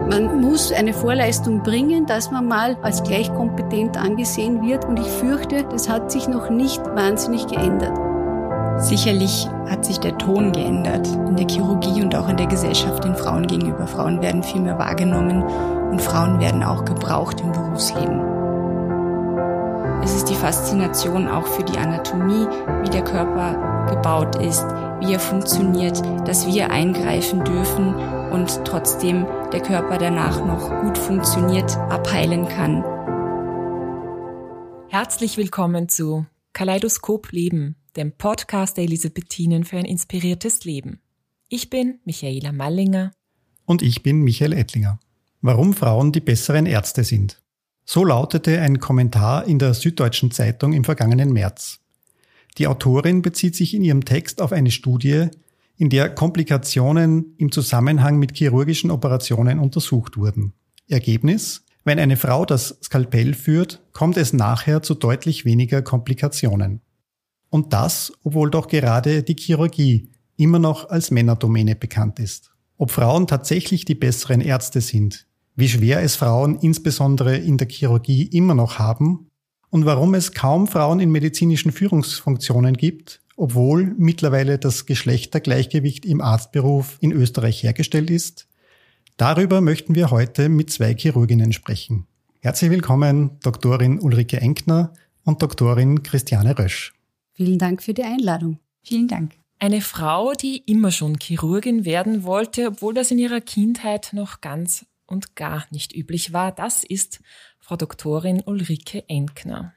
Man muss eine Vorleistung bringen, dass man mal als gleich kompetent angesehen wird. Und ich fürchte, das hat sich noch nicht wahnsinnig geändert. Sicherlich hat sich der Ton geändert in der Chirurgie und auch in der Gesellschaft den Frauen gegenüber. Frauen werden viel mehr wahrgenommen und Frauen werden auch gebraucht im Berufsleben. Es ist die Faszination auch für die Anatomie, wie der Körper gebaut ist, wie er funktioniert, dass wir eingreifen dürfen und trotzdem der Körper danach noch gut funktioniert, abheilen kann. Herzlich willkommen zu Kaleidoskop Leben, dem Podcast der Elisabethinen für ein inspiriertes Leben. Ich bin Michaela Mallinger. Und ich bin Michael Ettlinger. Warum Frauen die besseren Ärzte sind. So lautete ein Kommentar in der Süddeutschen Zeitung im vergangenen März. Die Autorin bezieht sich in ihrem Text auf eine Studie, in der Komplikationen im Zusammenhang mit chirurgischen Operationen untersucht wurden. Ergebnis? Wenn eine Frau das Skalpell führt, kommt es nachher zu deutlich weniger Komplikationen. Und das, obwohl doch gerade die Chirurgie immer noch als Männerdomäne bekannt ist. Ob Frauen tatsächlich die besseren Ärzte sind, wie schwer es Frauen insbesondere in der Chirurgie immer noch haben und warum es kaum Frauen in medizinischen Führungsfunktionen gibt, obwohl mittlerweile das Geschlechtergleichgewicht im Arztberuf in Österreich hergestellt ist. Darüber möchten wir heute mit zwei Chirurginnen sprechen. Herzlich willkommen, Doktorin Ulrike Enkner und Doktorin Christiane Rösch. Vielen Dank für die Einladung. Vielen Dank. Eine Frau, die immer schon Chirurgin werden wollte, obwohl das in ihrer Kindheit noch ganz und gar nicht üblich war, das ist Frau Doktorin Ulrike Enkner.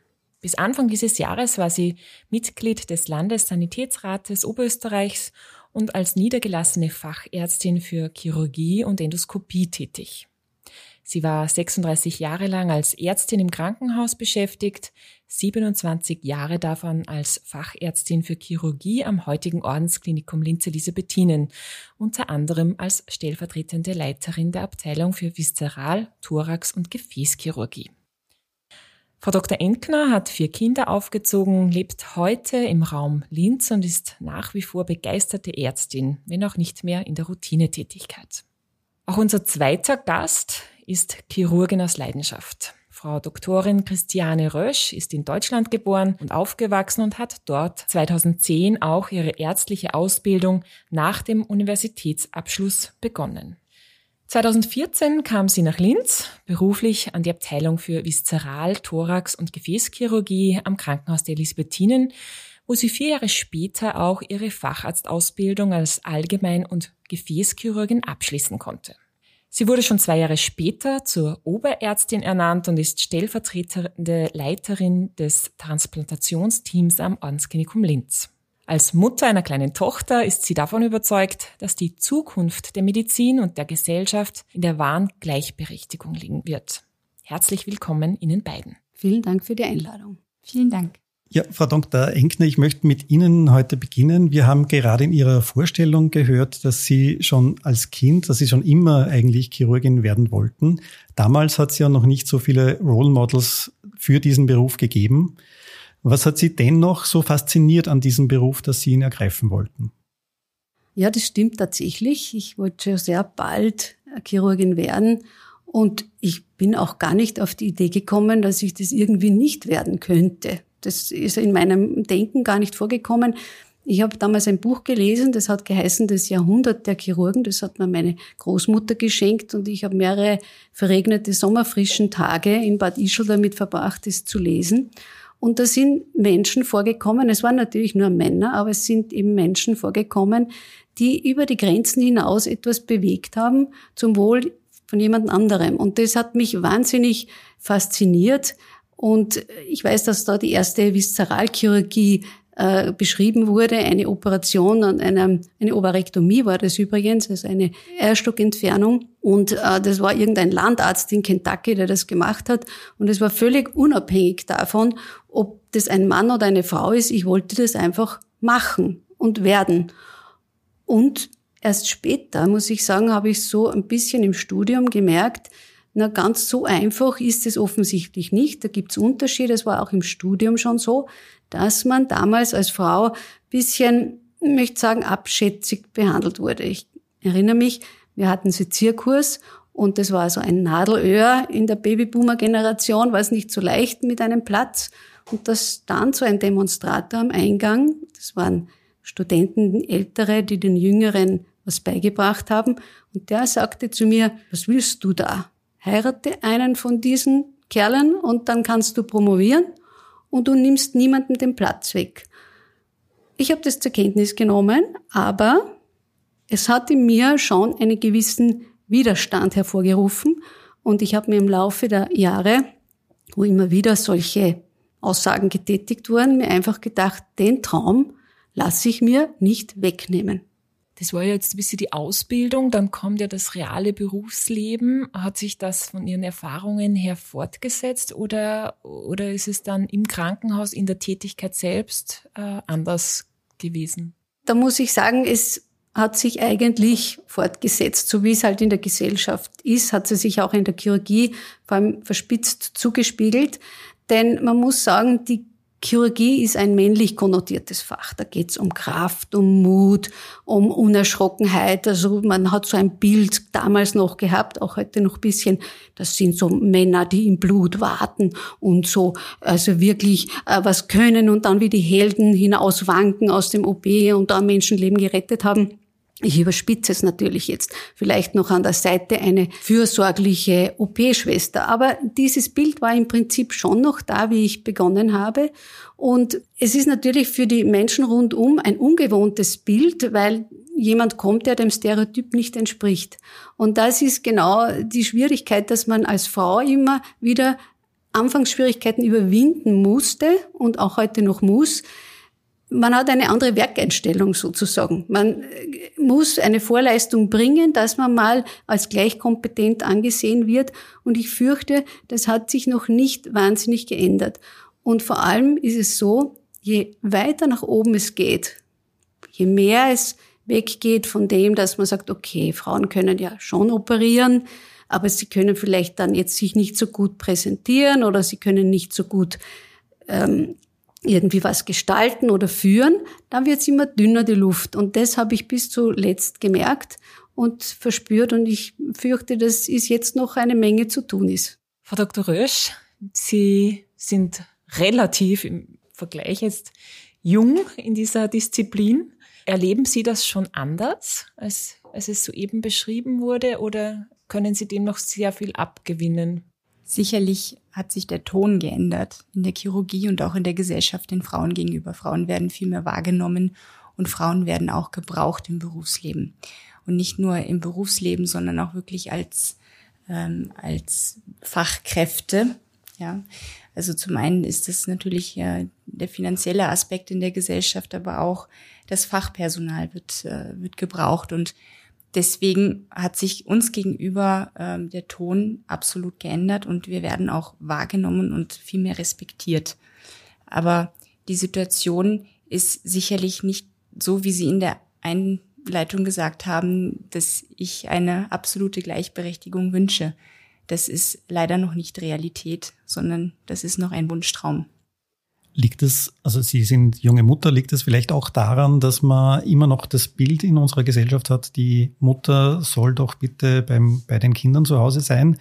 Bis Anfang dieses Jahres war sie Mitglied des Landessanitätsrates Oberösterreichs und als niedergelassene Fachärztin für Chirurgie und Endoskopie tätig. Sie war 36 Jahre lang als Ärztin im Krankenhaus beschäftigt, 27 Jahre davon als Fachärztin für Chirurgie am heutigen Ordensklinikum Linz Elisabethinen, unter anderem als stellvertretende Leiterin der Abteilung für Viszeral-, Thorax- und Gefäßchirurgie. Frau Dr. Enkner hat vier Kinder aufgezogen, lebt heute im Raum Linz und ist nach wie vor begeisterte Ärztin, wenn auch nicht mehr in der Routinetätigkeit. Auch unser zweiter Gast ist Chirurgin aus Leidenschaft. Frau Doktorin Christiane Rösch ist in Deutschland geboren und aufgewachsen und hat dort 2010 auch ihre ärztliche Ausbildung nach dem Universitätsabschluss begonnen. 2014 kam sie nach Linz, beruflich an die Abteilung für Viszeral-, Thorax- und Gefäßchirurgie am Krankenhaus der Elisabethinen, wo sie vier Jahre später auch ihre Facharztausbildung als Allgemein- und Gefäßchirurgin abschließen konnte. Sie wurde schon zwei Jahre später zur Oberärztin ernannt und ist stellvertretende Leiterin des Transplantationsteams am Ordensklinikum Linz. Als Mutter einer kleinen Tochter ist sie davon überzeugt, dass die Zukunft der Medizin und der Gesellschaft in der wahren Gleichberechtigung liegen wird. Herzlich willkommen Ihnen beiden. Vielen Dank für die Einladung. Vielen Dank. Ja, Frau Dr. Enkner, ich möchte mit Ihnen heute beginnen. Wir haben gerade in Ihrer Vorstellung gehört, dass Sie schon als Kind, dass Sie schon immer eigentlich Chirurgin werden wollten. Damals hat es ja noch nicht so viele Role Models für diesen Beruf gegeben. Was hat Sie dennoch so fasziniert an diesem Beruf, dass Sie ihn ergreifen wollten? Ja, das stimmt tatsächlich. Ich wollte schon sehr bald Chirurgin werden und ich bin auch gar nicht auf die Idee gekommen, dass ich das irgendwie nicht werden könnte. Das ist in meinem Denken gar nicht vorgekommen. Ich habe damals ein Buch gelesen, das hat geheißen Das Jahrhundert der Chirurgen. Das hat mir meine Großmutter geschenkt und ich habe mehrere verregnete sommerfrischen Tage in Bad Ischl damit verbracht, das zu lesen. Und da sind Menschen vorgekommen, es waren natürlich nur Männer, aber es sind eben Menschen vorgekommen, die über die Grenzen hinaus etwas bewegt haben zum Wohl von jemand anderem. Und das hat mich wahnsinnig fasziniert, und ich weiß, dass da die erste Viszeralchirurgie äh, beschrieben wurde, eine Operation an einer, eine Ovarektomie war das übrigens, also eine Eierstockentfernung. Und äh, das war irgendein Landarzt in Kentucky, der das gemacht hat. Und es war völlig unabhängig davon, ob das ein Mann oder eine Frau ist. Ich wollte das einfach machen und werden. Und erst später, muss ich sagen, habe ich so ein bisschen im Studium gemerkt, na, ganz so einfach ist es offensichtlich nicht. Da gibt's Unterschiede. Es war auch im Studium schon so, dass man damals als Frau bisschen, ich möchte sagen, abschätzig behandelt wurde. Ich erinnere mich, wir hatten Sezierkurs Und das war so ein Nadelöhr in der Babyboomer-Generation, war es nicht so leicht mit einem Platz. Und das dann so ein Demonstrator am Eingang, das waren Studenten, Ältere, die den Jüngeren was beigebracht haben. Und der sagte zu mir, was willst du da? Heirate einen von diesen Kerlen und dann kannst du promovieren und du nimmst niemandem den Platz weg. Ich habe das zur Kenntnis genommen, aber es hat in mir schon einen gewissen Widerstand hervorgerufen und ich habe mir im Laufe der Jahre, wo immer wieder solche Aussagen getätigt wurden, mir einfach gedacht, den Traum lasse ich mir nicht wegnehmen. Das war jetzt ein bisschen die Ausbildung, dann kommt ja das reale Berufsleben. Hat sich das von Ihren Erfahrungen her fortgesetzt oder, oder ist es dann im Krankenhaus in der Tätigkeit selbst äh, anders gewesen? Da muss ich sagen, es hat sich eigentlich fortgesetzt, so wie es halt in der Gesellschaft ist, hat sie sich auch in der Chirurgie vor allem verspitzt zugespiegelt. Denn man muss sagen, die Chirurgie ist ein männlich konnotiertes Fach. Da geht es um Kraft, um Mut, um Unerschrockenheit. Also man hat so ein Bild damals noch gehabt, auch heute noch bisschen. Das sind so Männer, die im Blut warten und so, also wirklich äh, was können und dann wie die Helden hinauswanken aus dem OP und dann Menschenleben gerettet haben. Ich überspitze es natürlich jetzt. Vielleicht noch an der Seite eine fürsorgliche OP-Schwester. Aber dieses Bild war im Prinzip schon noch da, wie ich begonnen habe. Und es ist natürlich für die Menschen rundum ein ungewohntes Bild, weil jemand kommt, der dem Stereotyp nicht entspricht. Und das ist genau die Schwierigkeit, dass man als Frau immer wieder Anfangsschwierigkeiten überwinden musste und auch heute noch muss, man hat eine andere Werkeinstellung sozusagen. Man äh, muss eine Vorleistung bringen, dass man mal als gleichkompetent angesehen wird. Und ich fürchte, das hat sich noch nicht wahnsinnig geändert. Und vor allem ist es so, je weiter nach oben es geht, je mehr es weggeht von dem, dass man sagt, okay, Frauen können ja schon operieren, aber sie können vielleicht dann jetzt sich nicht so gut präsentieren oder sie können nicht so gut ähm, irgendwie was gestalten oder führen, dann wird es immer dünner, die Luft. Und das habe ich bis zuletzt gemerkt und verspürt. Und ich fürchte, dass ist jetzt noch eine Menge zu tun ist. Frau Dr. Rösch, Sie sind relativ im Vergleich jetzt jung in dieser Disziplin. Erleben Sie das schon anders, als, als es soeben beschrieben wurde, oder können Sie dem noch sehr viel abgewinnen? Sicherlich hat sich der Ton geändert in der Chirurgie und auch in der Gesellschaft den Frauen gegenüber. Frauen werden viel mehr wahrgenommen und Frauen werden auch gebraucht im Berufsleben. Und nicht nur im Berufsleben, sondern auch wirklich als, ähm, als Fachkräfte. Ja, also zum einen ist das natürlich ja der finanzielle Aspekt in der Gesellschaft, aber auch das Fachpersonal wird, äh, wird gebraucht und deswegen hat sich uns gegenüber ähm, der Ton absolut geändert und wir werden auch wahrgenommen und viel mehr respektiert. Aber die Situation ist sicherlich nicht so, wie Sie in der Einleitung gesagt haben, dass ich eine absolute Gleichberechtigung wünsche. Das ist leider noch nicht Realität, sondern das ist noch ein Wunschtraum. Liegt es, also Sie sind junge Mutter, liegt es vielleicht auch daran, dass man immer noch das Bild in unserer Gesellschaft hat, die Mutter soll doch bitte beim, bei den Kindern zu Hause sein?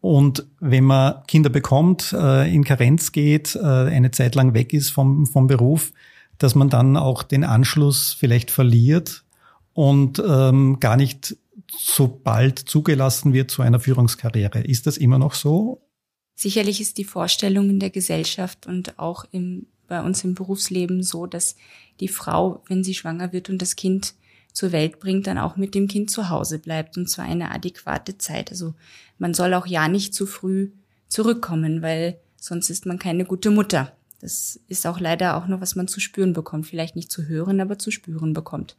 Und wenn man Kinder bekommt, äh, in Karenz geht, äh, eine Zeit lang weg ist vom, vom Beruf, dass man dann auch den Anschluss vielleicht verliert und ähm, gar nicht so bald zugelassen wird zu einer Führungskarriere. Ist das immer noch so? Sicherlich ist die Vorstellung in der Gesellschaft und auch im, bei uns im Berufsleben so, dass die Frau, wenn sie schwanger wird und das Kind zur Welt bringt, dann auch mit dem Kind zu Hause bleibt und zwar eine adäquate Zeit. Also man soll auch ja nicht zu früh zurückkommen, weil sonst ist man keine gute Mutter. Das ist auch leider auch noch, was man zu spüren bekommt. Vielleicht nicht zu hören, aber zu spüren bekommt.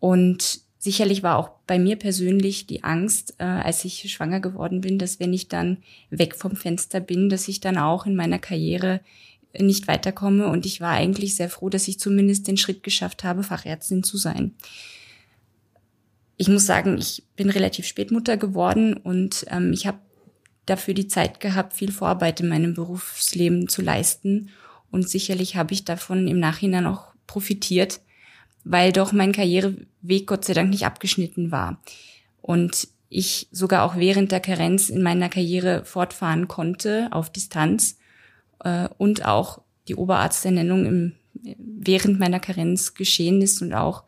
Und Sicherlich war auch bei mir persönlich die Angst, äh, als ich schwanger geworden bin, dass wenn ich dann weg vom Fenster bin, dass ich dann auch in meiner Karriere nicht weiterkomme. Und ich war eigentlich sehr froh, dass ich zumindest den Schritt geschafft habe, Fachärztin zu sein. Ich muss sagen, ich bin relativ spät Mutter geworden und ähm, ich habe dafür die Zeit gehabt, viel Vorarbeit in meinem Berufsleben zu leisten. Und sicherlich habe ich davon im Nachhinein auch profitiert, weil doch mein Karriereweg Gott sei Dank nicht abgeschnitten war. Und ich sogar auch während der Karenz in meiner Karriere fortfahren konnte auf Distanz äh, und auch die Oberarzternennung im, während meiner Karenz geschehen ist und auch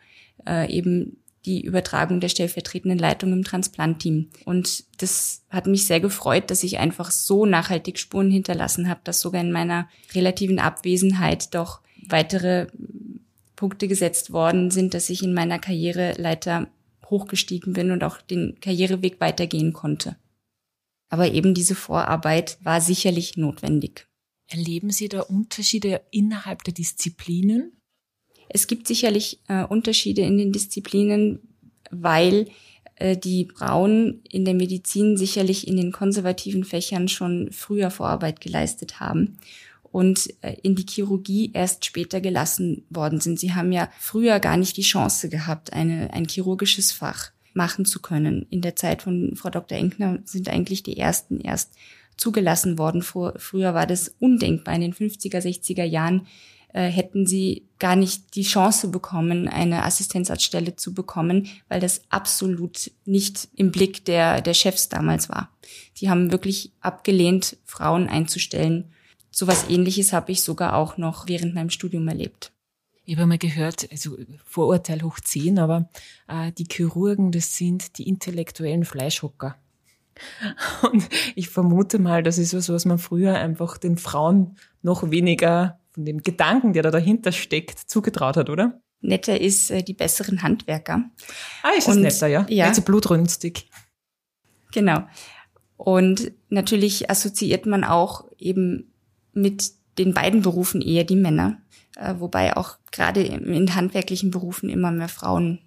äh, eben die Übertragung der stellvertretenden Leitung im Transplantteam. Und das hat mich sehr gefreut, dass ich einfach so nachhaltig Spuren hinterlassen habe, dass sogar in meiner relativen Abwesenheit doch weitere Punkte gesetzt worden sind, dass ich in meiner Karriereleiter hochgestiegen bin und auch den Karriereweg weitergehen konnte. Aber eben diese Vorarbeit war sicherlich notwendig. Erleben Sie da Unterschiede innerhalb der Disziplinen? Es gibt sicherlich äh, Unterschiede in den Disziplinen, weil äh, die Frauen in der Medizin sicherlich in den konservativen Fächern schon früher Vorarbeit geleistet haben und äh, in die Chirurgie erst später gelassen worden sind. Sie haben ja früher gar nicht die Chance gehabt, eine, ein chirurgisches Fach machen zu können. In der Zeit von Frau Dr. Enkner sind eigentlich die ersten erst zugelassen worden. Früher war das undenkbar. In den 50er, 60er Jahren äh, hätten sie gar nicht die Chance bekommen, eine Assistenzarztstelle zu bekommen, weil das absolut nicht im Blick der, der Chefs damals war. Die haben wirklich abgelehnt, Frauen einzustellen. Sowas ähnliches habe ich sogar auch noch während meinem Studium erlebt. Ich habe mal gehört, also Vorurteil hoch 10, aber äh, die Chirurgen, das sind die intellektuellen Fleischhocker. Und ich vermute mal, das ist was, was man früher einfach den Frauen noch weniger von dem Gedanken, der da dahinter steckt, zugetraut hat, oder? Netter ist äh, die besseren Handwerker. Ah, ist es netter, ja? Ja. Also blutrünstig. Genau. Und natürlich assoziiert man auch eben mit den beiden Berufen eher die Männer, äh, wobei auch gerade in handwerklichen Berufen immer mehr Frauen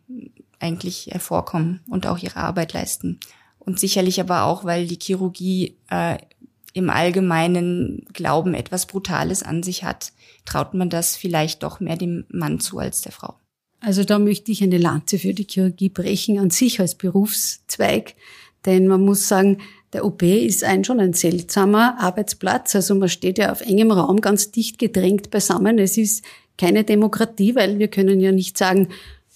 eigentlich hervorkommen und auch ihre Arbeit leisten. Und sicherlich aber auch, weil die Chirurgie äh, im allgemeinen Glauben etwas Brutales an sich hat, traut man das vielleicht doch mehr dem Mann zu als der Frau. Also da möchte ich eine Lanze für die Chirurgie brechen, an sich als Berufszweig. Denn man muss sagen, der OP ist ein schon ein seltsamer Arbeitsplatz. Also man steht ja auf engem Raum ganz dicht gedrängt beisammen. Es ist keine Demokratie, weil wir können ja nicht sagen,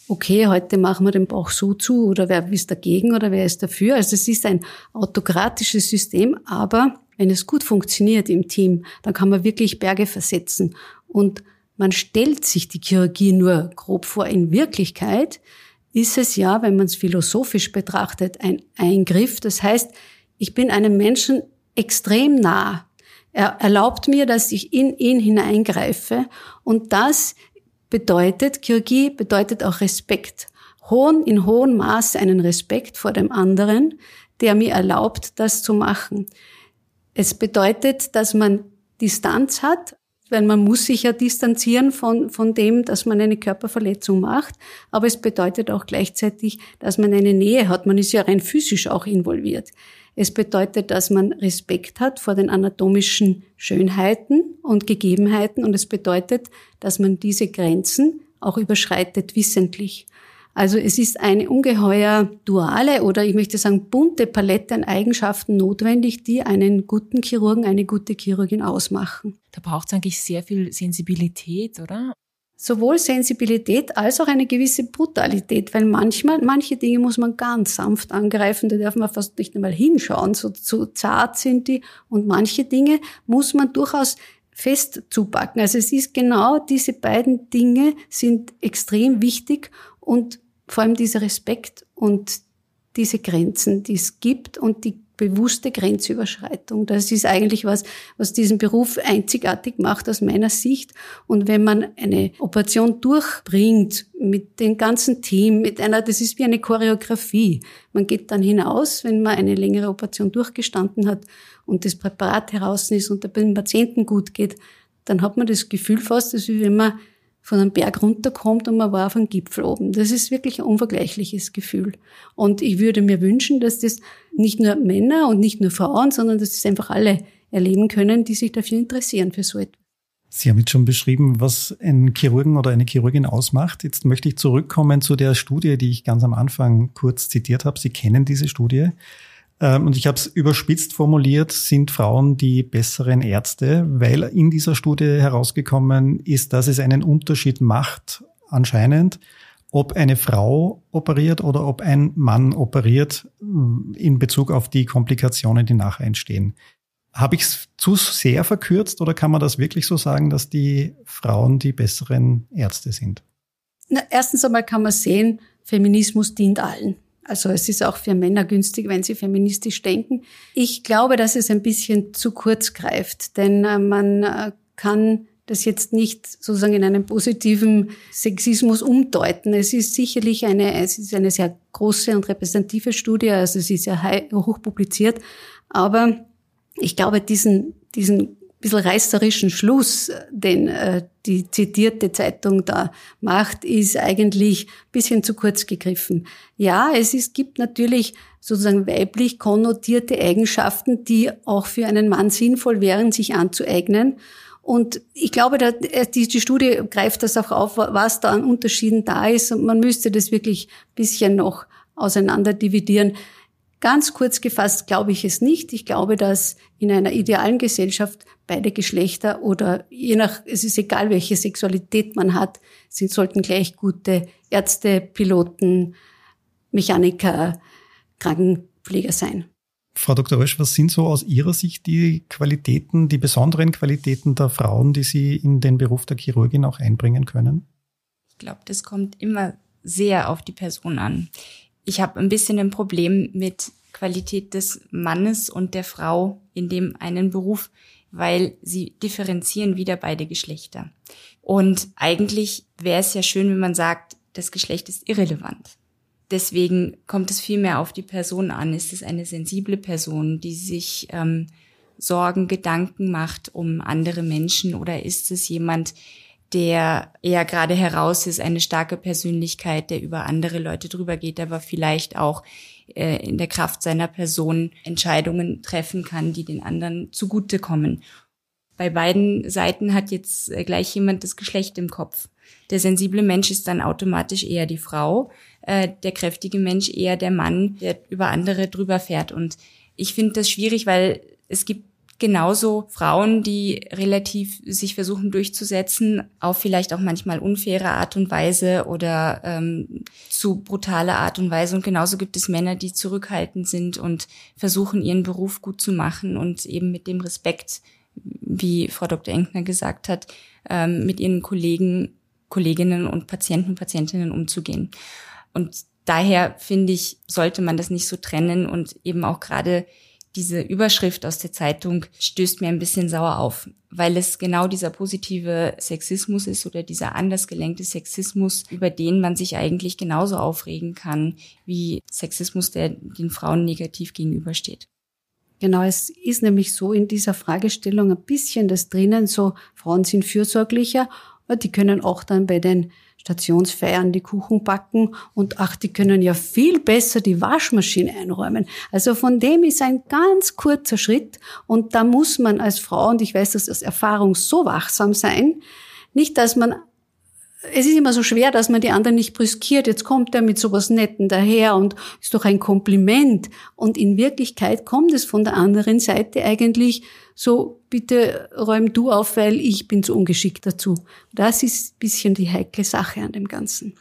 okay, heute machen wir den Bauch so zu oder wer ist dagegen oder wer ist dafür. Also es ist ein autokratisches System, aber wenn es gut funktioniert im Team, dann kann man wirklich Berge versetzen. Und man stellt sich die Chirurgie nur grob vor. In Wirklichkeit ist es ja, wenn man es philosophisch betrachtet, ein Eingriff. Das heißt, ich bin einem Menschen extrem nah. Er erlaubt mir, dass ich in ihn hineingreife. Und das bedeutet, Chirurgie bedeutet auch Respekt. Hohen, in hohem Maße einen Respekt vor dem anderen, der mir erlaubt, das zu machen. Es bedeutet, dass man Distanz hat, weil man muss sich ja distanzieren von, von dem, dass man eine Körperverletzung macht. Aber es bedeutet auch gleichzeitig, dass man eine Nähe hat. Man ist ja rein physisch auch involviert. Es bedeutet, dass man Respekt hat vor den anatomischen Schönheiten und Gegebenheiten und es bedeutet, dass man diese Grenzen auch überschreitet wissentlich. Also es ist eine ungeheuer duale oder ich möchte sagen bunte Palette an Eigenschaften notwendig, die einen guten Chirurgen, eine gute Chirurgin ausmachen. Da braucht es eigentlich sehr viel Sensibilität, oder? Sowohl Sensibilität als auch eine gewisse Brutalität, weil manchmal, manche Dinge muss man ganz sanft angreifen, da darf man fast nicht einmal hinschauen, so, so zart sind die und manche Dinge muss man durchaus fest zupacken. Also es ist genau diese beiden Dinge sind extrem wichtig und vor allem dieser Respekt und diese Grenzen, die es gibt und die bewusste Grenzüberschreitung. Das ist eigentlich was, was diesen Beruf einzigartig macht aus meiner Sicht. Und wenn man eine Operation durchbringt mit dem ganzen Team, mit einer, das ist wie eine Choreografie. Man geht dann hinaus, wenn man eine längere Operation durchgestanden hat und das Präparat heraus ist und dem Patienten gut geht, dann hat man das Gefühl fast, als wenn man von einem Berg runterkommt und man war auf einem Gipfel oben. Das ist wirklich ein unvergleichliches Gefühl. Und ich würde mir wünschen, dass das nicht nur Männer und nicht nur Frauen, sondern dass das einfach alle erleben können, die sich dafür interessieren, für so etwas. Sie haben jetzt schon beschrieben, was ein Chirurgen oder eine Chirurgin ausmacht. Jetzt möchte ich zurückkommen zu der Studie, die ich ganz am Anfang kurz zitiert habe. Sie kennen diese Studie. Ähm, und ich habe es überspitzt formuliert, sind Frauen die besseren Ärzte, weil in dieser Studie herausgekommen ist, dass es einen Unterschied macht, anscheinend, ob eine Frau operiert oder ob ein Mann operiert in Bezug auf die Komplikationen, die nachher entstehen. Habe ich es zu sehr verkürzt oder kann man das wirklich so sagen, dass die Frauen die besseren Ärzte sind? Na, erstens einmal kann man sehen, Feminismus dient allen. Also es ist auch für Männer günstig, wenn sie feministisch denken. Ich glaube, dass es ein bisschen zu kurz greift, denn äh, man äh, kann das jetzt nicht sozusagen in einem positiven Sexismus umdeuten. Es ist sicherlich eine, es ist eine sehr große und repräsentative Studie, also es ist ja hoch publiziert, aber ich glaube, diesen, diesen bisschen reißerischen Schluss, den äh, die zitierte Zeitung da macht, ist eigentlich bisschen zu kurz gegriffen. Ja, es ist, gibt natürlich sozusagen weiblich konnotierte Eigenschaften, die auch für einen Mann sinnvoll wären, sich anzueignen. Und ich glaube, äh, die, die Studie greift das auch auf, was da an Unterschieden da ist. Und man müsste das wirklich bisschen noch auseinander dividieren. Ganz kurz gefasst glaube ich es nicht. Ich glaube, dass in einer idealen Gesellschaft beide Geschlechter oder je nach, es ist egal, welche Sexualität man hat, sind, sollten gleich gute Ärzte, Piloten, Mechaniker, Krankenpfleger sein. Frau Dr. Rösch, was sind so aus Ihrer Sicht die Qualitäten, die besonderen Qualitäten der Frauen, die Sie in den Beruf der Chirurgin auch einbringen können? Ich glaube, das kommt immer sehr auf die Person an ich habe ein bisschen ein Problem mit Qualität des Mannes und der Frau in dem einen Beruf, weil sie differenzieren wieder beide Geschlechter. Und eigentlich wäre es ja schön, wenn man sagt, das Geschlecht ist irrelevant. Deswegen kommt es viel mehr auf die Person an. Ist es eine sensible Person, die sich ähm, Sorgen, Gedanken macht um andere Menschen oder ist es jemand, der eher gerade heraus ist, eine starke Persönlichkeit, der über andere Leute drüber geht, aber vielleicht auch äh, in der Kraft seiner Person Entscheidungen treffen kann, die den anderen zugutekommen. Bei beiden Seiten hat jetzt äh, gleich jemand das Geschlecht im Kopf. Der sensible Mensch ist dann automatisch eher die Frau, äh, der kräftige Mensch eher der Mann, der über andere drüber fährt. Und ich finde das schwierig, weil es gibt genauso Frauen, die relativ sich versuchen durchzusetzen, auf vielleicht auch manchmal unfaire Art und Weise oder ähm, zu brutale Art und Weise. Und genauso gibt es Männer, die zurückhaltend sind und versuchen, ihren Beruf gut zu machen und eben mit dem Respekt, wie Frau Dr. Enkner gesagt hat, ähm, mit ihren Kollegen, Kolleginnen und Patienten und Patientinnen umzugehen. Und daher finde ich, sollte man das nicht so trennen und eben auch gerade diese Überschrift aus der Zeitung stößt mir ein bisschen sauer auf, weil es genau dieser positive Sexismus ist oder dieser anders gelenkte Sexismus, über den man sich eigentlich genauso aufregen kann wie Sexismus, der den Frauen negativ gegenübersteht. Genau, es ist nämlich so in dieser Fragestellung ein bisschen das drinnen, so Frauen sind fürsorglicher, die können auch dann bei den Stationsfeiern die Kuchen backen und ach, die können ja viel besser die Waschmaschine einräumen. Also von dem ist ein ganz kurzer Schritt und da muss man als Frau, und ich weiß das aus Erfahrung, so wachsam sein, nicht, dass man es ist immer so schwer, dass man die anderen nicht brüskiert. Jetzt kommt er mit sowas Netten daher und ist doch ein Kompliment. Und in Wirklichkeit kommt es von der anderen Seite eigentlich so, bitte räum du auf, weil ich bin zu ungeschickt dazu. Das ist ein bisschen die heikle Sache an dem Ganzen.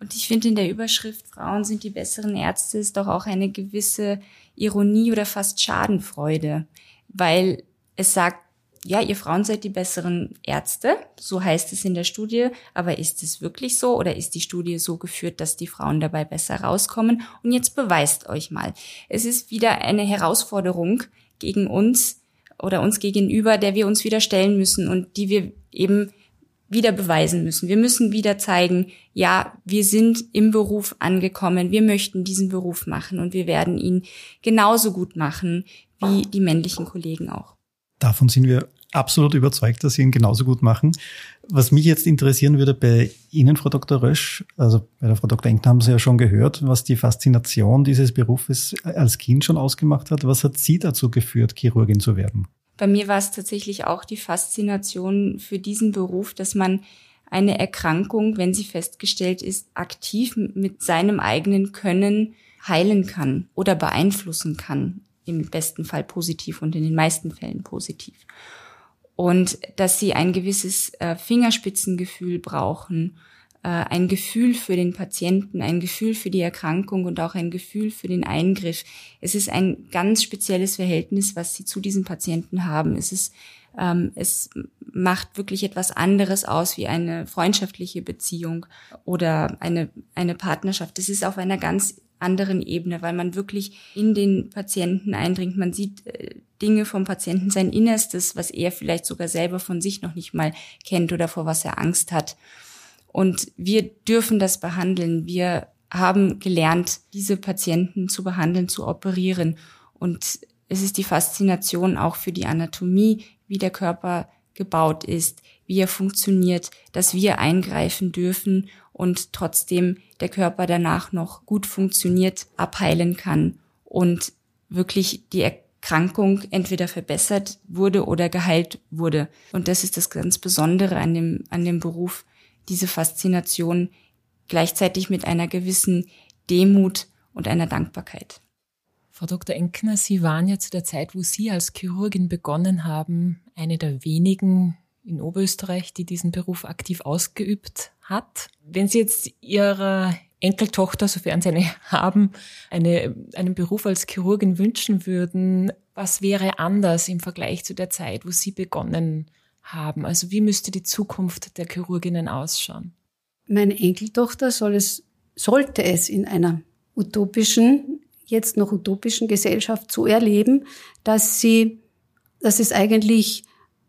Und ich finde in der Überschrift Frauen sind die besseren Ärzte ist doch auch eine gewisse Ironie oder fast Schadenfreude, weil es sagt, ja, ihr Frauen seid die besseren Ärzte, so heißt es in der Studie, aber ist es wirklich so oder ist die Studie so geführt, dass die Frauen dabei besser rauskommen? Und jetzt beweist euch mal. Es ist wieder eine Herausforderung gegen uns oder uns gegenüber, der wir uns wieder stellen müssen und die wir eben wieder beweisen müssen. Wir müssen wieder zeigen, ja, wir sind im Beruf angekommen, wir möchten diesen Beruf machen und wir werden ihn genauso gut machen wie die männlichen Kollegen auch. Davon sind wir absolut überzeugt, dass Sie ihn genauso gut machen. Was mich jetzt interessieren würde bei Ihnen, Frau Dr. Rösch, also bei der Frau Dr. Engner haben Sie ja schon gehört, was die Faszination dieses Berufes als Kind schon ausgemacht hat. Was hat Sie dazu geführt, Chirurgin zu werden? Bei mir war es tatsächlich auch die Faszination für diesen Beruf, dass man eine Erkrankung, wenn sie festgestellt ist, aktiv mit seinem eigenen Können heilen kann oder beeinflussen kann im besten Fall positiv und in den meisten Fällen positiv. Und dass sie ein gewisses äh, Fingerspitzengefühl brauchen, äh, ein Gefühl für den Patienten, ein Gefühl für die Erkrankung und auch ein Gefühl für den Eingriff. Es ist ein ganz spezielles Verhältnis, was sie zu diesen Patienten haben. Es ist ähm, es macht wirklich etwas anderes aus wie eine freundschaftliche Beziehung oder eine, eine Partnerschaft. Es ist auf einer ganz anderen Ebene, weil man wirklich in den Patienten eindringt. Man sieht äh, Dinge vom Patienten, sein Innerstes, was er vielleicht sogar selber von sich noch nicht mal kennt oder vor was er Angst hat. Und wir dürfen das behandeln. Wir haben gelernt, diese Patienten zu behandeln, zu operieren. Und es ist die Faszination auch für die Anatomie, wie der Körper gebaut ist, wie er funktioniert, dass wir eingreifen dürfen und trotzdem der Körper danach noch gut funktioniert, abheilen kann und wirklich die Erkrankung entweder verbessert wurde oder geheilt wurde. Und das ist das ganz Besondere an dem, an dem Beruf, diese Faszination gleichzeitig mit einer gewissen Demut und einer Dankbarkeit. Frau Dr. Enkner, Sie waren ja zu der Zeit, wo Sie als Chirurgin begonnen haben, eine der wenigen in Oberösterreich, die diesen Beruf aktiv ausgeübt hat. Wenn Sie jetzt Ihrer Enkeltochter, sofern Sie eine haben, eine, einen Beruf als Chirurgin wünschen würden, was wäre anders im Vergleich zu der Zeit, wo Sie begonnen haben? Also wie müsste die Zukunft der Chirurginnen ausschauen? Meine Enkeltochter soll es, sollte es in einer utopischen, jetzt noch utopischen Gesellschaft so erleben, dass sie, dass es eigentlich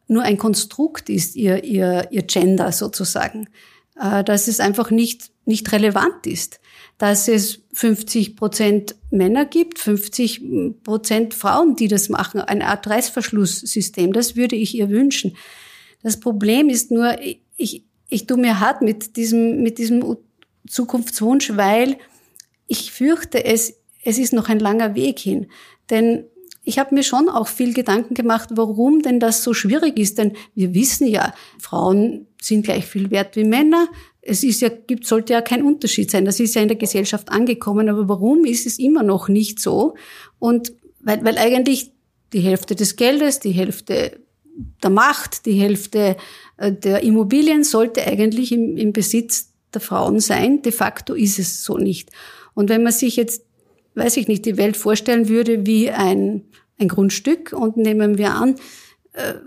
nur ein Konstrukt ist, ihr, ihr, ihr Gender sozusagen, dass es einfach nicht, nicht relevant ist, dass es 50 Prozent Männer gibt, 50 Prozent Frauen, die das machen, eine Art Reißverschlusssystem, das würde ich ihr wünschen. Das Problem ist nur, ich, ich tue mir hart mit diesem, mit diesem Zukunftswunsch, weil ich fürchte, es, es ist noch ein langer Weg hin. Denn ich habe mir schon auch viel Gedanken gemacht, warum denn das so schwierig ist. Denn wir wissen ja, Frauen sind gleich viel wert wie Männer. Es ist ja, gibt, sollte ja kein Unterschied sein. Das ist ja in der Gesellschaft angekommen. Aber warum ist es immer noch nicht so? Und weil, weil eigentlich die Hälfte des Geldes, die Hälfte der Macht, die Hälfte äh, der Immobilien sollte eigentlich im, im Besitz der Frauen sein. De facto ist es so nicht. Und wenn man sich jetzt weiß ich nicht, die Welt vorstellen würde wie ein, ein Grundstück und nehmen wir an,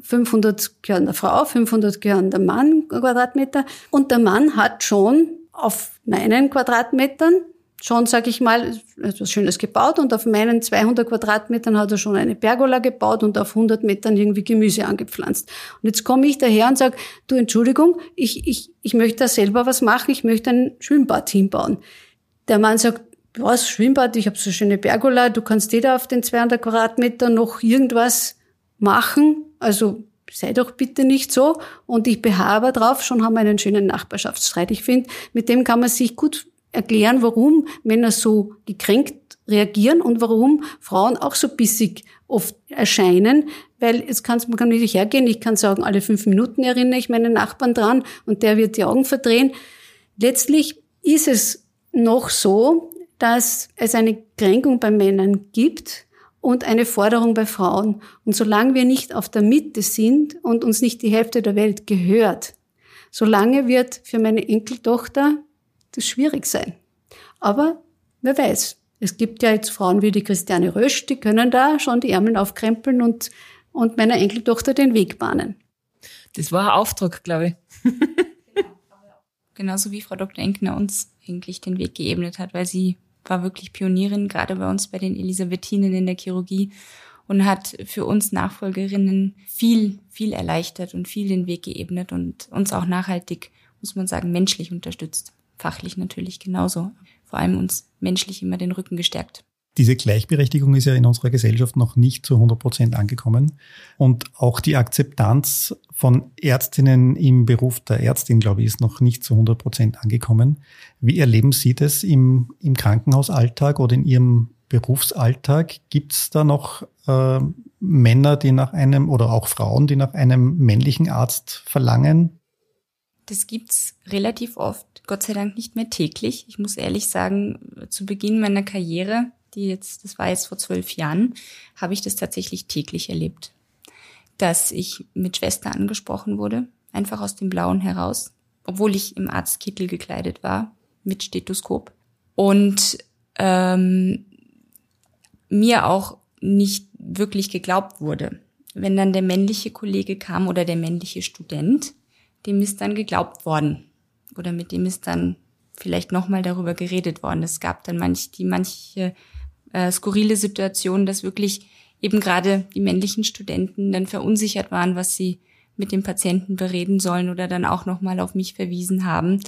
500 äh, gehören der Frau, 500 gehören der Mann Quadratmeter und der Mann hat schon auf meinen Quadratmetern schon, sage ich mal, etwas Schönes gebaut und auf meinen 200 Quadratmetern hat er schon eine Pergola gebaut und auf 100 Metern irgendwie Gemüse angepflanzt. Und jetzt komme ich daher und sage, du Entschuldigung, ich, ich, ich möchte da selber was machen, ich möchte ein Schwimmbad hinbauen. Der Mann sagt, was, Schwimmbad, ich habe so schöne Pergola, du kannst dir da auf den 200 Quadratmeter noch irgendwas machen, also sei doch bitte nicht so. Und ich beharre drauf, schon haben wir einen schönen Nachbarschaftsstreit. Ich finde, mit dem kann man sich gut erklären, warum Männer so gekränkt reagieren und warum Frauen auch so bissig oft erscheinen, weil jetzt kann's, man kann nicht hergehen, ich kann sagen, alle fünf Minuten erinnere ich meinen Nachbarn dran und der wird die Augen verdrehen. Letztlich ist es noch so, dass es eine Kränkung bei Männern gibt und eine Forderung bei Frauen. Und solange wir nicht auf der Mitte sind und uns nicht die Hälfte der Welt gehört, solange wird für meine Enkeltochter das schwierig sein. Aber wer weiß, es gibt ja jetzt Frauen wie die Christiane Rösch, die können da schon die Ärmel aufkrempeln und, und meiner Enkeltochter den Weg bahnen. Das war ein Auftrag, glaube ich. Genauso wie Frau Dr. Enkner uns eigentlich den Weg geebnet hat, weil sie war wirklich Pionierin, gerade bei uns bei den Elisabethinen in der Chirurgie und hat für uns Nachfolgerinnen viel, viel erleichtert und viel den Weg geebnet und uns auch nachhaltig, muss man sagen, menschlich unterstützt. Fachlich natürlich genauso. Vor allem uns menschlich immer den Rücken gestärkt. Diese Gleichberechtigung ist ja in unserer Gesellschaft noch nicht zu 100 Prozent angekommen. Und auch die Akzeptanz von Ärztinnen im Beruf der Ärztin, glaube ich, ist noch nicht zu 100 Prozent angekommen. Wie erleben Sie das im, im Krankenhausalltag oder in Ihrem Berufsalltag? Gibt es da noch äh, Männer, die nach einem oder auch Frauen, die nach einem männlichen Arzt verlangen? Das gibt's relativ oft, Gott sei Dank nicht mehr täglich. Ich muss ehrlich sagen, zu Beginn meiner Karriere die jetzt, das war jetzt vor zwölf Jahren, habe ich das tatsächlich täglich erlebt. Dass ich mit Schwester angesprochen wurde, einfach aus dem Blauen heraus, obwohl ich im Arztkittel gekleidet war, mit Stethoskop. Und ähm, mir auch nicht wirklich geglaubt wurde. Wenn dann der männliche Kollege kam oder der männliche Student, dem ist dann geglaubt worden. Oder mit dem ist dann vielleicht nochmal darüber geredet worden. Es gab dann manch, die manche äh, skurrile Situation, dass wirklich eben gerade die männlichen Studenten dann verunsichert waren, was sie mit dem Patienten bereden sollen oder dann auch nochmal auf mich verwiesen haben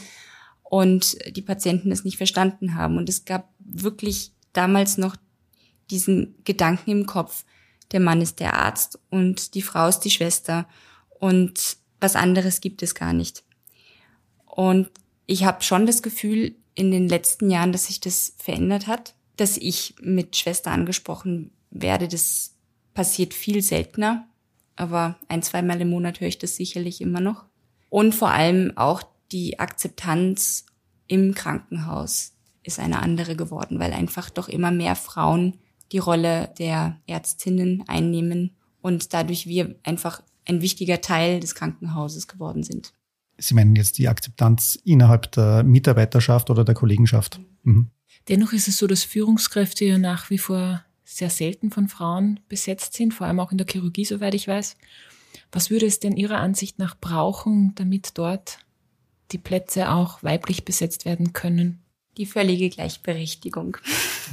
und die Patienten es nicht verstanden haben. Und es gab wirklich damals noch diesen Gedanken im Kopf, der Mann ist der Arzt und die Frau ist die Schwester und was anderes gibt es gar nicht. Und ich habe schon das Gefühl in den letzten Jahren, dass sich das verändert hat, dass ich mit Schwester angesprochen werde. Das passiert viel seltener, aber ein, zweimal im Monat höre ich das sicherlich immer noch. Und vor allem auch die Akzeptanz im Krankenhaus ist eine andere geworden, weil einfach doch immer mehr Frauen die Rolle der Ärztinnen einnehmen und dadurch wir einfach ein wichtiger Teil des Krankenhauses geworden sind. Sie meinen jetzt die Akzeptanz innerhalb der Mitarbeiterschaft oder der Kollegenschaft? Mhm. Dennoch ist es so, dass Führungskräfte ja nach wie vor sehr selten von Frauen besetzt sind, vor allem auch in der Chirurgie, soweit ich weiß. Was würde es denn Ihrer Ansicht nach brauchen, damit dort die Plätze auch weiblich besetzt werden können? Die völlige Gleichberechtigung,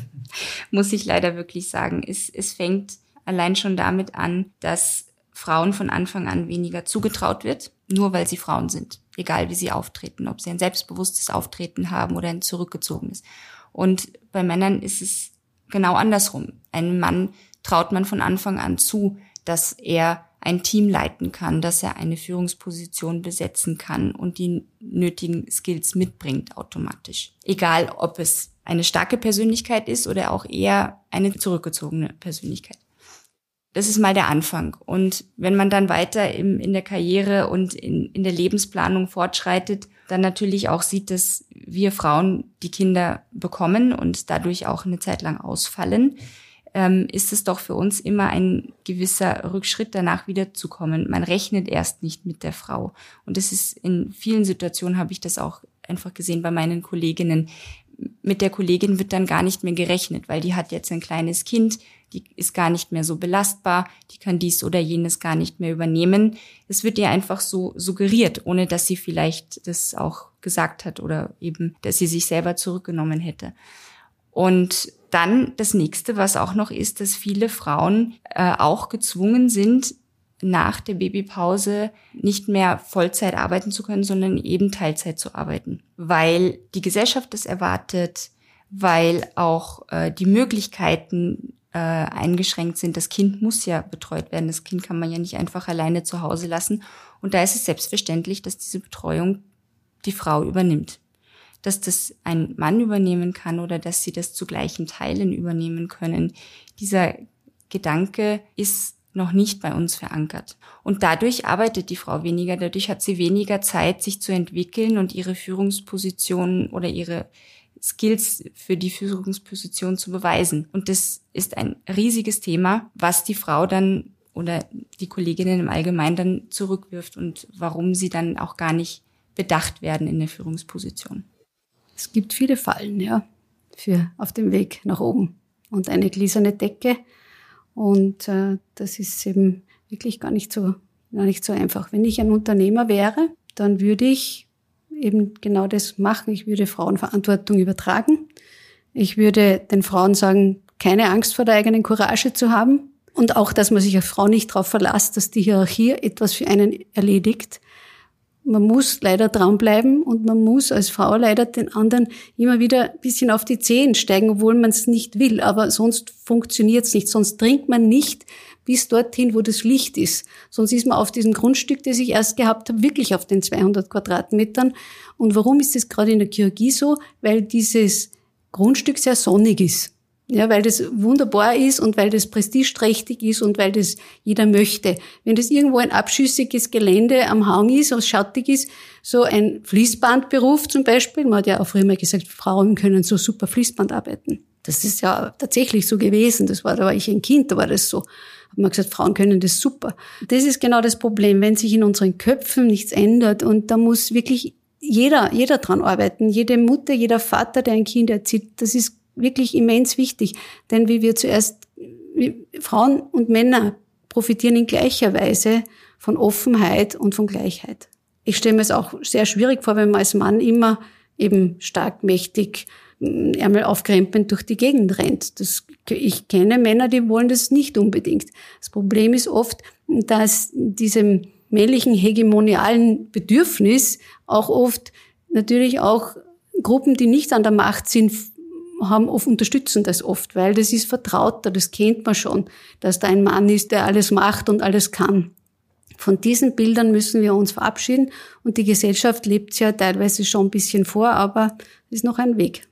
muss ich leider wirklich sagen. Es, es fängt allein schon damit an, dass Frauen von Anfang an weniger zugetraut wird, nur weil sie Frauen sind. Egal wie sie auftreten, ob sie ein selbstbewusstes Auftreten haben oder ein zurückgezogenes. Und bei Männern ist es genau andersrum. Einem Mann traut man von Anfang an zu, dass er ein Team leiten kann, dass er eine Führungsposition besetzen kann und die nötigen Skills mitbringt automatisch. Egal, ob es eine starke Persönlichkeit ist oder auch eher eine zurückgezogene Persönlichkeit. Das ist mal der Anfang. Und wenn man dann weiter im, in der Karriere und in, in der Lebensplanung fortschreitet, dann natürlich auch sieht, dass wir Frauen die Kinder bekommen und dadurch auch eine Zeit lang ausfallen, ähm, ist es doch für uns immer ein gewisser Rückschritt, danach wiederzukommen. Man rechnet erst nicht mit der Frau. Und das ist in vielen Situationen habe ich das auch einfach gesehen bei meinen Kolleginnen. Mit der Kollegin wird dann gar nicht mehr gerechnet, weil die hat jetzt ein kleines Kind, die ist gar nicht mehr so belastbar, die kann dies oder jenes gar nicht mehr übernehmen. Es wird ihr einfach so suggeriert, ohne dass sie vielleicht das auch gesagt hat oder eben, dass sie sich selber zurückgenommen hätte. Und dann das nächste, was auch noch ist, dass viele Frauen äh, auch gezwungen sind, nach der Babypause nicht mehr Vollzeit arbeiten zu können, sondern eben Teilzeit zu arbeiten, weil die Gesellschaft das erwartet, weil auch äh, die Möglichkeiten äh, eingeschränkt sind. Das Kind muss ja betreut werden. Das Kind kann man ja nicht einfach alleine zu Hause lassen. Und da ist es selbstverständlich, dass diese Betreuung die Frau übernimmt dass das ein Mann übernehmen kann oder dass sie das zu gleichen Teilen übernehmen können. Dieser Gedanke ist noch nicht bei uns verankert. Und dadurch arbeitet die Frau weniger, dadurch hat sie weniger Zeit, sich zu entwickeln und ihre Führungsposition oder ihre Skills für die Führungsposition zu beweisen. Und das ist ein riesiges Thema, was die Frau dann oder die Kolleginnen im Allgemeinen dann zurückwirft und warum sie dann auch gar nicht bedacht werden in der Führungsposition. Es gibt viele Fallen, ja, für auf dem Weg nach oben und eine gläserne Decke. Und äh, das ist eben wirklich gar nicht so, gar nicht so einfach. Wenn ich ein Unternehmer wäre, dann würde ich eben genau das machen. Ich würde Frauenverantwortung übertragen. Ich würde den Frauen sagen, keine Angst vor der eigenen Courage zu haben. Und auch, dass man sich als Frau nicht darauf verlässt, dass die Hierarchie etwas für einen erledigt, man muss leider dranbleiben und man muss als Frau leider den anderen immer wieder ein bisschen auf die Zehen steigen, obwohl man es nicht will. Aber sonst funktioniert es nicht. Sonst dringt man nicht bis dorthin, wo das Licht ist. Sonst ist man auf diesem Grundstück, das ich erst gehabt habe, wirklich auf den 200 Quadratmetern. Und warum ist das gerade in der Chirurgie so? Weil dieses Grundstück sehr sonnig ist. Ja, weil das wunderbar ist und weil das prestigeträchtig ist und weil das jeder möchte. Wenn das irgendwo ein abschüssiges Gelände am Hang ist, was schattig ist, so ein Fließbandberuf zum Beispiel, man hat ja auch früher mal gesagt, Frauen können so super Fließband arbeiten. Das ist ja tatsächlich so gewesen. Das war, da war ich ein Kind, da war das so. Hat man gesagt, Frauen können das super. Das ist genau das Problem, wenn sich in unseren Köpfen nichts ändert und da muss wirklich jeder, jeder dran arbeiten. Jede Mutter, jeder Vater, der ein Kind erzieht. Das ist wirklich immens wichtig. Denn wie wir zuerst, wie Frauen und Männer profitieren in gleicher Weise von Offenheit und von Gleichheit. Ich stelle mir es auch sehr schwierig vor, wenn man als Mann immer eben stark, mächtig, Ärmel aufkrempelnd durch die Gegend rennt. Das, ich kenne Männer, die wollen das nicht unbedingt. Das Problem ist oft, dass diesem männlichen hegemonialen Bedürfnis auch oft natürlich auch Gruppen, die nicht an der Macht sind, haben oft unterstützen das oft, weil das ist vertrauter, das kennt man schon, dass da ein Mann ist, der alles macht und alles kann. Von diesen Bildern müssen wir uns verabschieden und die Gesellschaft lebt ja teilweise schon ein bisschen vor, aber es ist noch ein Weg.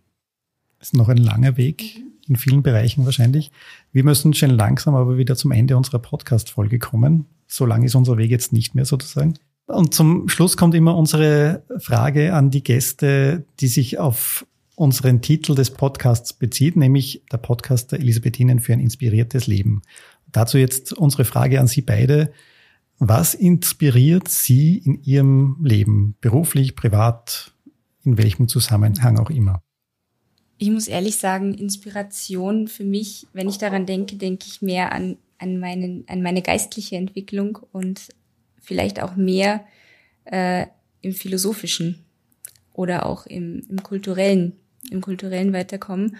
Ist noch ein langer Weg, in vielen Bereichen wahrscheinlich. Wir müssen schon langsam aber wieder zum Ende unserer Podcast-Folge kommen. So lang ist unser Weg jetzt nicht mehr sozusagen. Und zum Schluss kommt immer unsere Frage an die Gäste, die sich auf unseren Titel des Podcasts bezieht, nämlich der Podcast der Elisabethinen für ein inspiriertes Leben. Dazu jetzt unsere Frage an Sie beide. Was inspiriert Sie in Ihrem Leben, beruflich, privat, in welchem Zusammenhang auch immer? Ich muss ehrlich sagen, Inspiration für mich, wenn ich daran denke, denke ich mehr an, an, meinen, an meine geistliche Entwicklung und vielleicht auch mehr äh, im philosophischen oder auch im, im kulturellen im kulturellen Weiterkommen.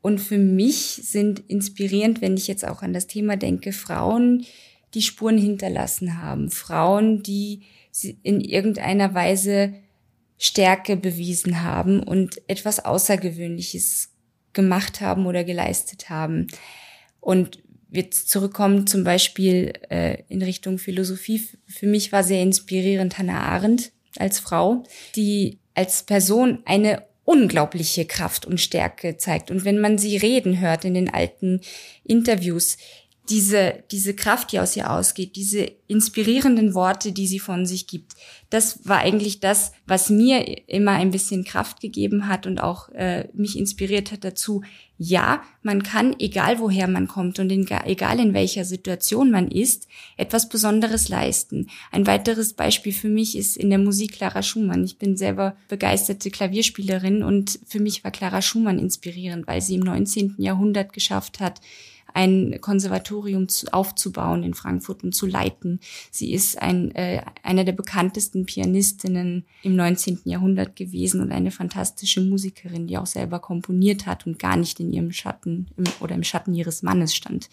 Und für mich sind inspirierend, wenn ich jetzt auch an das Thema denke, Frauen, die Spuren hinterlassen haben, Frauen, die in irgendeiner Weise Stärke bewiesen haben und etwas Außergewöhnliches gemacht haben oder geleistet haben. Und wir zurückkommen zum Beispiel äh, in Richtung Philosophie. Für mich war sehr inspirierend Hannah Arendt als Frau, die als Person eine unglaubliche Kraft und Stärke zeigt. Und wenn man sie reden hört in den alten Interviews, diese, diese Kraft, die aus ihr ausgeht, diese inspirierenden Worte, die sie von sich gibt, das war eigentlich das, was mir immer ein bisschen Kraft gegeben hat und auch äh, mich inspiriert hat dazu. Ja, man kann, egal woher man kommt und in, egal in welcher Situation man ist, etwas Besonderes leisten. Ein weiteres Beispiel für mich ist in der Musik Clara Schumann. Ich bin selber begeisterte Klavierspielerin und für mich war Clara Schumann inspirierend, weil sie im 19. Jahrhundert geschafft hat, ein Konservatorium zu, aufzubauen in Frankfurt und zu leiten. Sie ist ein, äh, eine der bekanntesten Pianistinnen im 19. Jahrhundert gewesen und eine fantastische Musikerin, die auch selber komponiert hat und gar nicht in ihrem Schatten im, oder im Schatten ihres Mannes stand.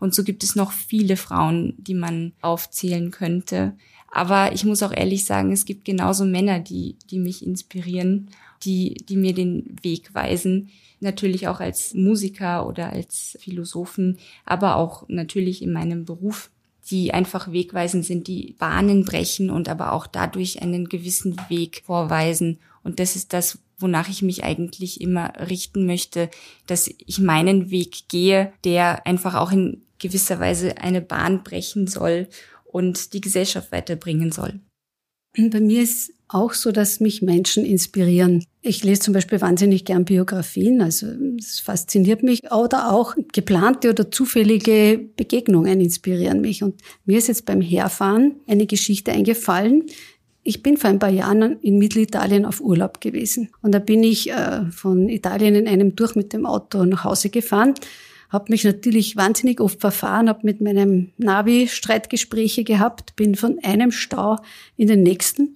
Und so gibt es noch viele Frauen, die man aufzählen könnte. Aber ich muss auch ehrlich sagen, es gibt genauso Männer, die, die mich inspirieren, die, die mir den Weg weisen natürlich auch als Musiker oder als Philosophen, aber auch natürlich in meinem Beruf, die einfach wegweisend sind, die Bahnen brechen und aber auch dadurch einen gewissen Weg vorweisen. Und das ist das, wonach ich mich eigentlich immer richten möchte, dass ich meinen Weg gehe, der einfach auch in gewisser Weise eine Bahn brechen soll und die Gesellschaft weiterbringen soll. Bei mir ist auch so, dass mich Menschen inspirieren. Ich lese zum Beispiel wahnsinnig gern Biografien, also es fasziniert mich. Oder auch geplante oder zufällige Begegnungen inspirieren mich. Und mir ist jetzt beim Herfahren eine Geschichte eingefallen. Ich bin vor ein paar Jahren in Mittelitalien auf Urlaub gewesen. Und da bin ich äh, von Italien in einem durch mit dem Auto nach Hause gefahren habe mich natürlich wahnsinnig oft verfahren, habe mit meinem Navi Streitgespräche gehabt, bin von einem Stau in den nächsten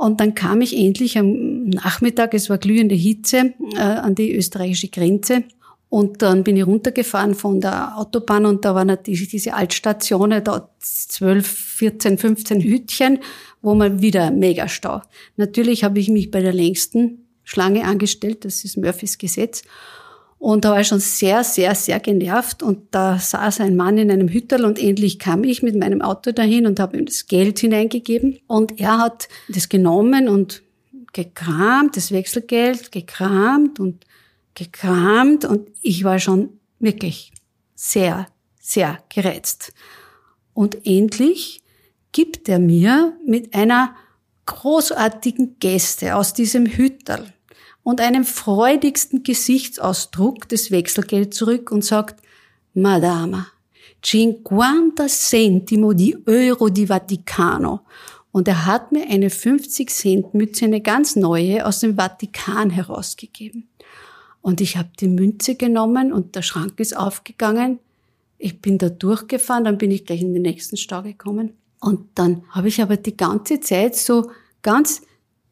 und dann kam ich endlich am Nachmittag, es war glühende Hitze, äh, an die österreichische Grenze. Und dann bin ich runtergefahren von der Autobahn und da war natürlich diese Altstationen, da 12, 14, 15 Hütchen, wo man wieder mega Stau. Natürlich habe ich mich bei der längsten Schlange angestellt, das ist Murphys Gesetz. Und da war ich schon sehr, sehr, sehr genervt. Und da saß ein Mann in einem Hütterl und endlich kam ich mit meinem Auto dahin und habe ihm das Geld hineingegeben. Und er hat das genommen und gekramt, das Wechselgeld, gekramt und gekramt. Und ich war schon wirklich sehr, sehr gereizt. Und endlich gibt er mir mit einer großartigen Geste aus diesem Hütterl und einem freudigsten Gesichtsausdruck das Wechselgeld zurück und sagt, Madama, 50 centimo di Euro di Vaticano. Und er hat mir eine 50 Cent Mütze, eine ganz neue, aus dem Vatikan herausgegeben. Und ich habe die Münze genommen und der Schrank ist aufgegangen. Ich bin da durchgefahren, dann bin ich gleich in den nächsten Stau gekommen. Und dann habe ich aber die ganze Zeit so ganz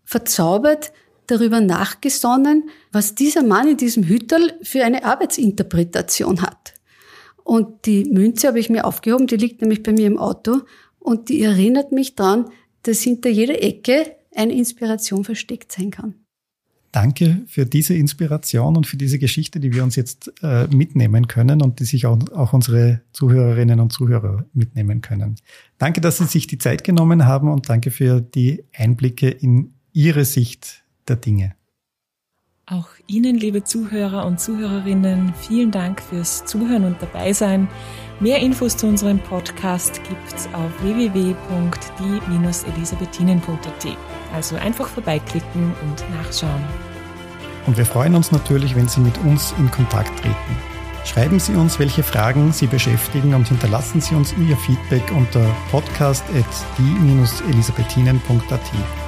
verzaubert darüber nachgesonnen, was dieser Mann in diesem Hütterl für eine Arbeitsinterpretation hat. Und die Münze habe ich mir aufgehoben, die liegt nämlich bei mir im Auto und die erinnert mich daran, dass hinter jeder Ecke eine Inspiration versteckt sein kann. Danke für diese Inspiration und für diese Geschichte, die wir uns jetzt äh, mitnehmen können und die sich auch, auch, unsere Zuhörerinnen und Zuhörer mitnehmen können. Danke, dass Sie sich die Zeit genommen haben und danke für die Einblicke in Ihre Sicht der Dinge. Auch Ihnen, liebe Zuhörer und Zuhörerinnen, vielen Dank fürs Zuhören und dabei sein. Mehr Infos zu unserem Podcast gibt's auf www.die-elisabethinen.at. Also einfach vorbeiklicken und nachschauen. Und wir freuen uns natürlich, wenn Sie mit uns in Kontakt treten. Schreiben Sie uns, welche Fragen Sie beschäftigen und hinterlassen Sie uns Ihr Feedback unter podcast.die-elisabethinen.at.